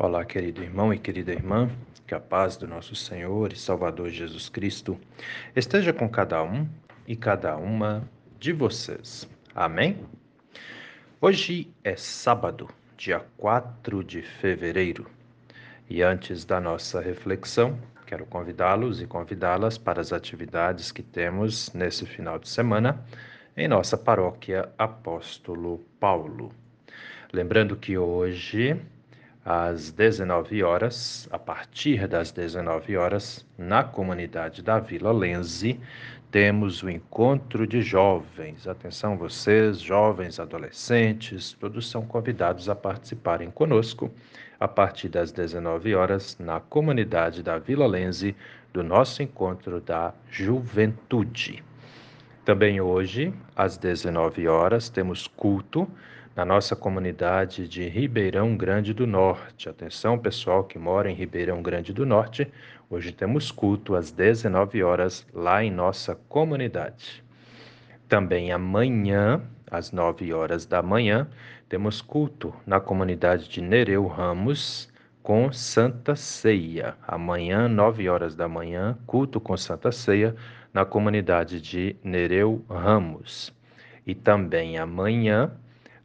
Olá, querido irmão e querida irmã, que a paz do nosso Senhor e Salvador Jesus Cristo esteja com cada um e cada uma de vocês. Amém? Hoje é sábado, dia 4 de fevereiro, e antes da nossa reflexão, quero convidá-los e convidá-las para as atividades que temos nesse final de semana em nossa paróquia Apóstolo Paulo. Lembrando que hoje às 19 horas, a partir das 19 horas, na comunidade da Vila Lense, temos o encontro de jovens. Atenção vocês, jovens, adolescentes, todos são convidados a participarem conosco a partir das 19 horas na comunidade da Vila Lense do nosso encontro da juventude. Também hoje, às 19 horas, temos culto na nossa comunidade de Ribeirão Grande do Norte. Atenção, pessoal que mora em Ribeirão Grande do Norte, hoje temos culto às 19 horas lá em nossa comunidade. Também amanhã, às 9 horas da manhã, temos culto na comunidade de Nereu Ramos com Santa Ceia. Amanhã, 9 horas da manhã, culto com Santa Ceia na comunidade de Nereu Ramos. E também amanhã,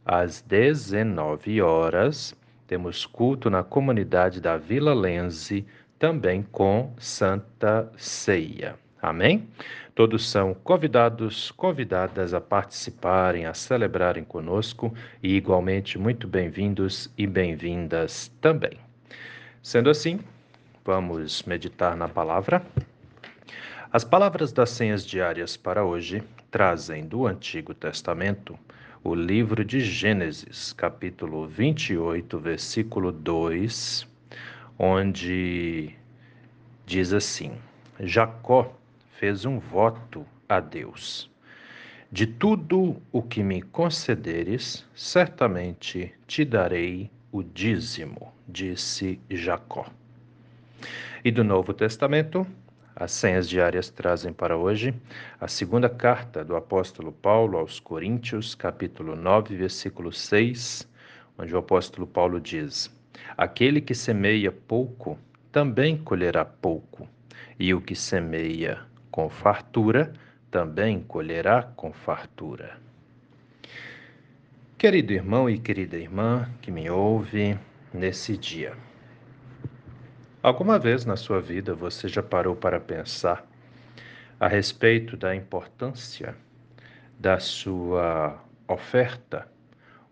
às 19 horas, temos culto na comunidade da Vila Lense, também com Santa Ceia. Amém? Todos são convidados, convidadas a participarem, a celebrarem conosco e igualmente muito bem-vindos e bem-vindas também. Sendo assim, vamos meditar na palavra. As palavras das senhas diárias para hoje trazem do Antigo Testamento o livro de Gênesis, capítulo 28, versículo 2, onde diz assim: Jacó fez um voto a Deus. De tudo o que me concederes, certamente te darei o dízimo, disse Jacó. E do Novo Testamento, as senhas diárias trazem para hoje a segunda carta do apóstolo Paulo aos Coríntios, capítulo 9, versículo 6, onde o apóstolo Paulo diz: Aquele que semeia pouco também colherá pouco, e o que semeia com fartura também colherá com fartura. Querido irmão e querida irmã que me ouve nesse dia, Alguma vez na sua vida você já parou para pensar a respeito da importância da sua oferta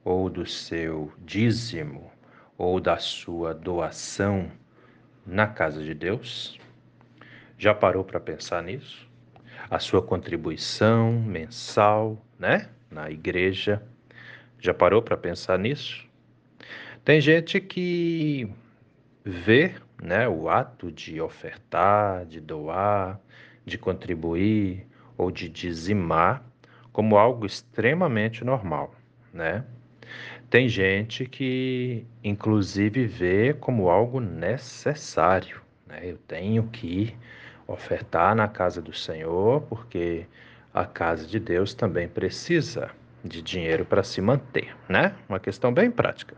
ou do seu dízimo ou da sua doação na casa de Deus? Já parou para pensar nisso? A sua contribuição mensal, né, na igreja? Já parou para pensar nisso? Tem gente que vê né, o ato de ofertar, de doar, de contribuir ou de dizimar como algo extremamente normal, né? Tem gente que inclusive vê como algo necessário, né? Eu tenho que ofertar na casa do Senhor porque a casa de Deus também precisa de dinheiro para se manter, né? Uma questão bem prática.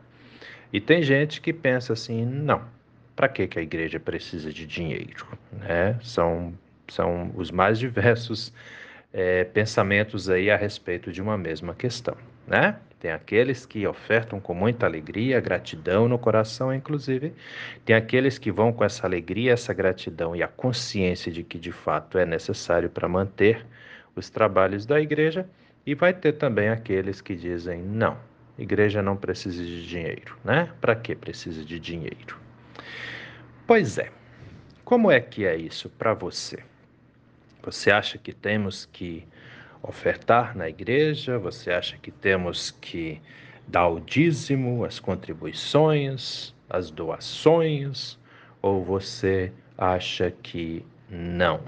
E tem gente que pensa assim: não, para que, que a igreja precisa de dinheiro? Né? São, são os mais diversos é, pensamentos aí a respeito de uma mesma questão. Né? Tem aqueles que ofertam com muita alegria, gratidão no coração, inclusive. Tem aqueles que vão com essa alegria, essa gratidão e a consciência de que de fato é necessário para manter os trabalhos da igreja. E vai ter também aqueles que dizem: não, igreja não precisa de dinheiro, né? Para que precisa de dinheiro? Pois é. Como é que é isso para você? Você acha que temos que ofertar na igreja? Você acha que temos que dar o dízimo, as contribuições, as doações? Ou você acha que não?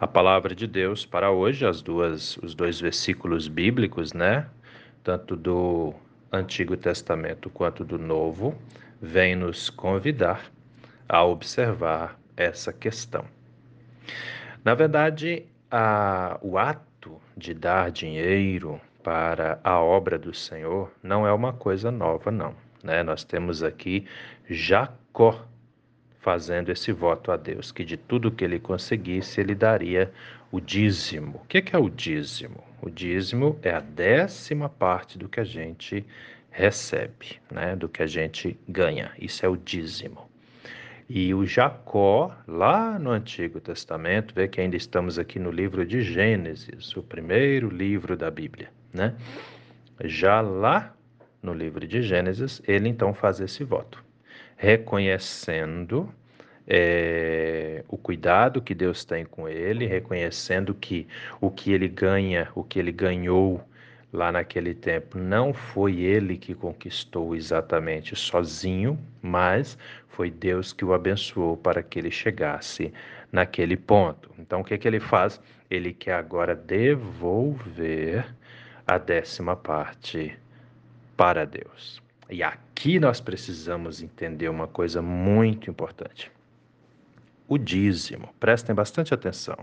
A palavra de Deus para hoje, as duas, os dois versículos bíblicos, né? Tanto do Antigo Testamento quanto do Novo, vem nos convidar a observar essa questão. Na verdade, a, o ato de dar dinheiro para a obra do Senhor não é uma coisa nova, não. Né? Nós temos aqui Jacó fazendo esse voto a Deus, que de tudo que ele conseguisse, ele daria o dízimo. O que é o dízimo? O dízimo é a décima parte do que a gente recebe, né? do que a gente ganha. Isso é o dízimo. E o Jacó, lá no Antigo Testamento, vê que ainda estamos aqui no livro de Gênesis, o primeiro livro da Bíblia, né? Já lá no livro de Gênesis, ele então faz esse voto, reconhecendo é, o cuidado que Deus tem com ele, reconhecendo que o que ele ganha, o que ele ganhou lá naquele tempo, não foi ele que conquistou exatamente sozinho, mas foi Deus que o abençoou para que ele chegasse naquele ponto. Então, o que, que ele faz? Ele quer agora devolver a décima parte para Deus. E aqui nós precisamos entender uma coisa muito importante. O dízimo, prestem bastante atenção.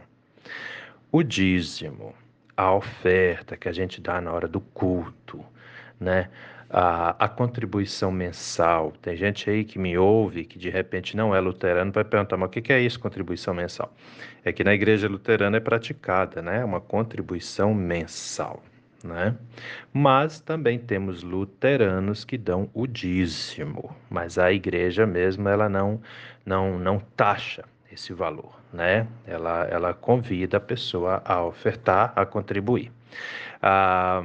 O dízimo, a oferta que a gente dá na hora do culto, né? A, a, contribuição mensal. Tem gente aí que me ouve que de repente não é luterano, vai perguntar, mas o que é isso, contribuição mensal? É que na igreja luterana é praticada, né? Uma contribuição mensal né? Mas também temos luteranos que dão o dízimo, mas a igreja mesmo ela não não não taxa esse valor, né? Ela ela convida a pessoa a ofertar, a contribuir, ah,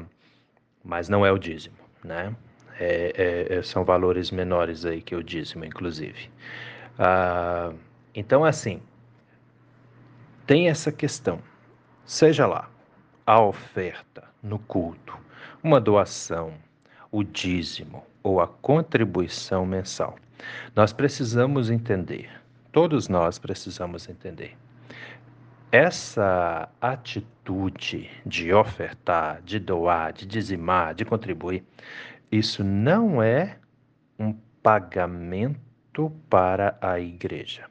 mas não é o dízimo, né? É, é, é são valores menores aí que o dízimo, inclusive. Ah, então, assim, tem essa questão. Seja lá, a oferta no culto, uma doação, o dízimo ou a contribuição mensal. Nós precisamos entender, todos nós precisamos entender. Essa atitude de ofertar, de doar, de dizimar, de contribuir, isso não é um pagamento para a igreja.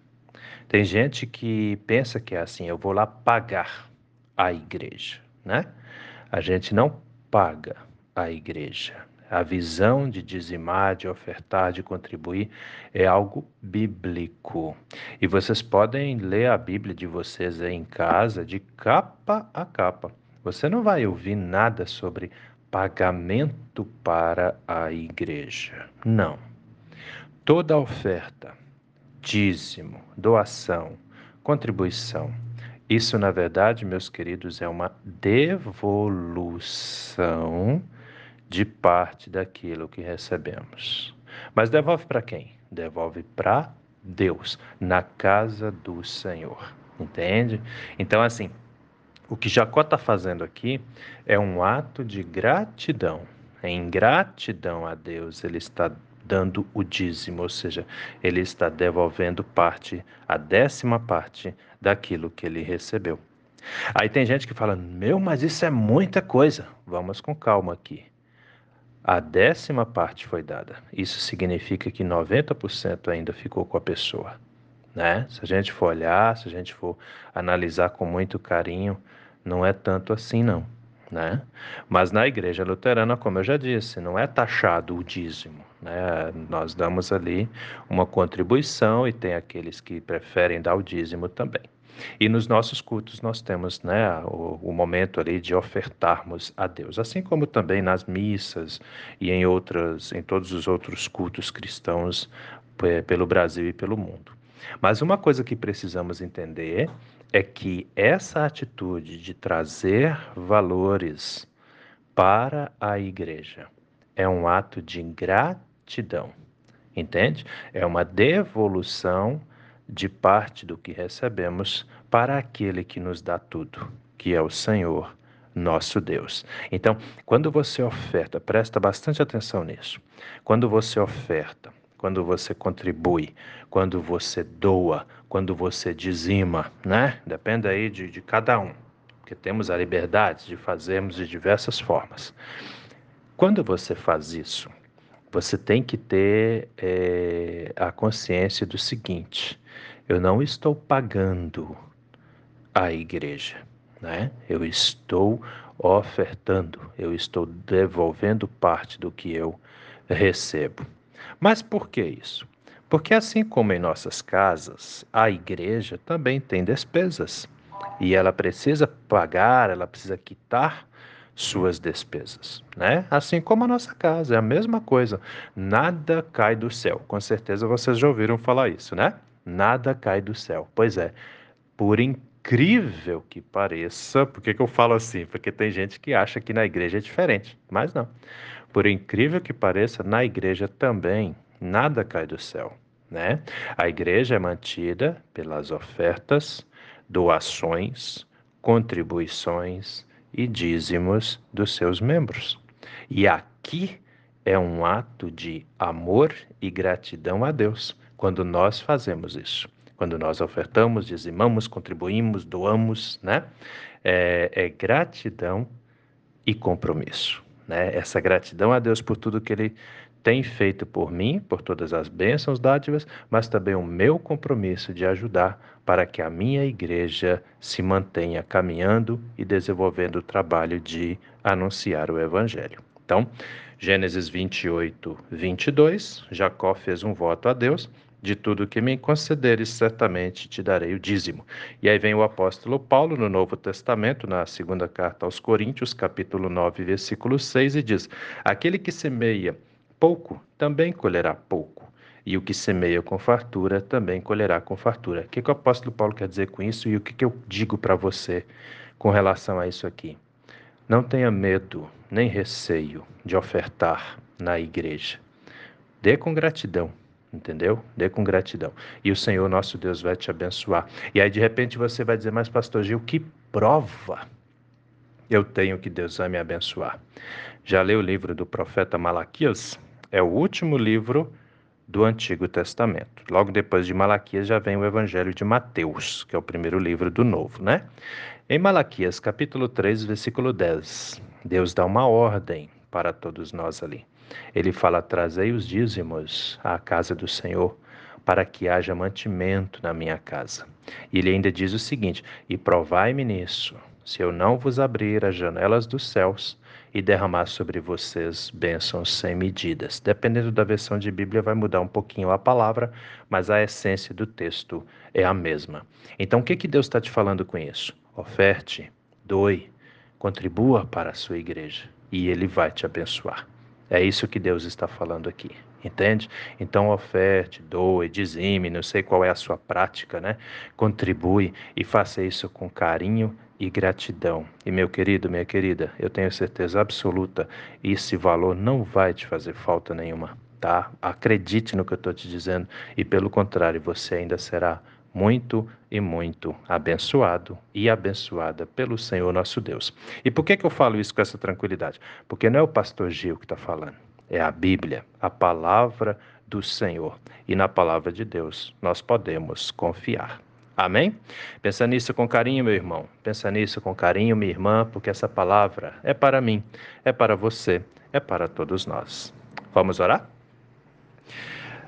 Tem gente que pensa que é assim, eu vou lá pagar a igreja né? A gente não paga a igreja. A visão de dizimar, de ofertar, de contribuir é algo bíblico. E vocês podem ler a Bíblia de vocês aí em casa de capa a capa. Você não vai ouvir nada sobre pagamento para a igreja. Não. Toda oferta, dízimo, doação, contribuição isso, na verdade, meus queridos, é uma devolução de parte daquilo que recebemos. Mas devolve para quem? Devolve para Deus, na casa do Senhor. Entende? Então, assim, o que Jacó está fazendo aqui é um ato de gratidão. Em gratidão a Deus, ele está dando o dízimo, ou seja, ele está devolvendo parte, a décima parte daquilo que ele recebeu. Aí tem gente que fala: Meu, mas isso é muita coisa. Vamos com calma aqui. A décima parte foi dada. Isso significa que 90% ainda ficou com a pessoa. Né? Se a gente for olhar, se a gente for analisar com muito carinho, não é tanto assim, não. Né? Mas na igreja luterana, como eu já disse, não é taxado o dízimo. Né? Nós damos ali uma contribuição e tem aqueles que preferem dar o dízimo também. E nos nossos cultos nós temos né, o, o, momento ali de ofertarmos a Deus, assim como também nas missas e em outras, em todos os outros cultos cristãos pelo Brasil e pelo mundo. Mas uma coisa que precisamos entender é que essa atitude de trazer valores para a igreja é um ato de gratidão, entende? É uma devolução de parte do que recebemos para aquele que nos dá tudo, que é o Senhor, nosso Deus. Então, quando você oferta, presta bastante atenção nisso. Quando você oferta, quando você contribui, quando você doa, quando você dizima, né? Depende aí de, de cada um, porque temos a liberdade de fazermos de diversas formas. Quando você faz isso, você tem que ter é, a consciência do seguinte: eu não estou pagando a igreja, né? Eu estou ofertando, eu estou devolvendo parte do que eu recebo. Mas por que isso? Porque assim como em nossas casas, a igreja também tem despesas. E ela precisa pagar, ela precisa quitar suas despesas, né? Assim como a nossa casa, é a mesma coisa. Nada cai do céu. Com certeza vocês já ouviram falar isso, né? Nada cai do céu. Pois é, por incrível que pareça, por que, que eu falo assim? Porque tem gente que acha que na igreja é diferente, mas não. Por incrível que pareça, na igreja também nada cai do céu, né? A igreja é mantida pelas ofertas, doações, contribuições e dízimos dos seus membros. E aqui é um ato de amor e gratidão a Deus quando nós fazemos isso. Quando nós ofertamos, dizimamos, contribuímos, doamos, né? É, é gratidão e compromisso, né? Essa gratidão a Deus por tudo que Ele tem feito por mim, por todas as bênçãos, dádivas, mas também o meu compromisso de ajudar para que a minha igreja se mantenha caminhando e desenvolvendo o trabalho de anunciar o Evangelho. Então, Gênesis 28, 22, Jacó fez um voto a Deus de tudo que me concederes, certamente te darei o dízimo. E aí vem o apóstolo Paulo no Novo Testamento, na segunda carta aos Coríntios, capítulo 9, versículo 6, e diz: Aquele que semeia pouco também colherá pouco. E o que semeia com fartura também colherá com fartura. O que, que o apóstolo Paulo quer dizer com isso e o que, que eu digo para você com relação a isso aqui? Não tenha medo nem receio de ofertar na igreja. Dê com gratidão, entendeu? Dê com gratidão. E o Senhor nosso Deus vai te abençoar. E aí de repente você vai dizer, mas pastor Gil, que prova eu tenho que Deus vai me abençoar. Já leu o livro do profeta Malaquias? É o último livro do Antigo Testamento. Logo depois de Malaquias já vem o Evangelho de Mateus, que é o primeiro livro do Novo, né? Em Malaquias, capítulo 3, versículo 10, Deus dá uma ordem para todos nós ali. Ele fala: Trazei os dízimos à casa do Senhor, para que haja mantimento na minha casa. E ele ainda diz o seguinte: E provai-me nisso, se eu não vos abrir as janelas dos céus e derramar sobre vocês bênçãos sem medidas. Dependendo da versão de Bíblia, vai mudar um pouquinho a palavra, mas a essência do texto é a mesma. Então, o que, que Deus está te falando com isso? Oferte, doe, contribua para a sua igreja e Ele vai te abençoar. É isso que Deus está falando aqui, entende? Então oferte, doe, dizime, não sei qual é a sua prática, né? Contribui e faça isso com carinho e gratidão. E meu querido, minha querida, eu tenho certeza absoluta, esse valor não vai te fazer falta nenhuma, tá? Acredite no que eu estou te dizendo e pelo contrário, você ainda será muito e muito abençoado e abençoada pelo Senhor nosso Deus. E por que, que eu falo isso com essa tranquilidade? Porque não é o pastor Gil que está falando, é a Bíblia, a palavra do Senhor. E na palavra de Deus nós podemos confiar. Amém? Pensa nisso com carinho, meu irmão. Pensa nisso com carinho, minha irmã, porque essa palavra é para mim, é para você, é para todos nós. Vamos orar?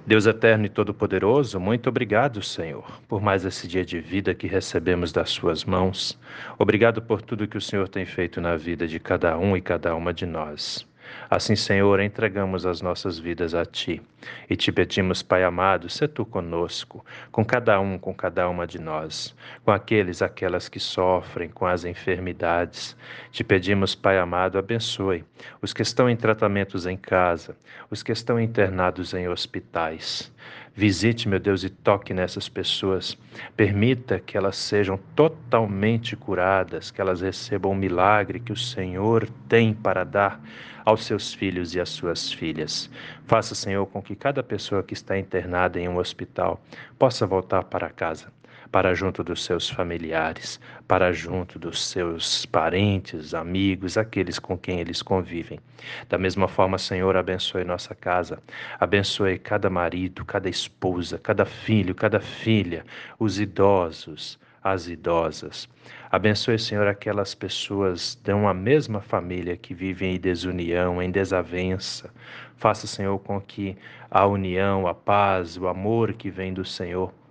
Deus eterno e todo-poderoso, muito obrigado, Senhor, por mais esse dia de vida que recebemos das Suas mãos. Obrigado por tudo que o Senhor tem feito na vida de cada um e cada uma de nós. Assim, Senhor, entregamos as nossas vidas a Ti e te pedimos, Pai amado, se Tu conosco, com cada um, com cada uma de nós, com aqueles, aquelas que sofrem com as enfermidades. Te pedimos, Pai amado, abençoe os que estão em tratamentos em casa, os que estão internados em hospitais. Visite, meu Deus, e toque nessas pessoas. Permita que elas sejam totalmente curadas, que elas recebam o milagre que o Senhor tem para dar aos seus filhos e às suas filhas. Faça, Senhor, com que cada pessoa que está internada em um hospital possa voltar para casa para junto dos seus familiares, para junto dos seus parentes, amigos, aqueles com quem eles convivem. Da mesma forma, Senhor, abençoe nossa casa, abençoe cada marido, cada esposa, cada filho, cada filha, os idosos, as idosas. Abençoe, Senhor, aquelas pessoas de uma mesma família que vivem em desunião, em desavença. Faça, Senhor, com que a união, a paz, o amor que vem do Senhor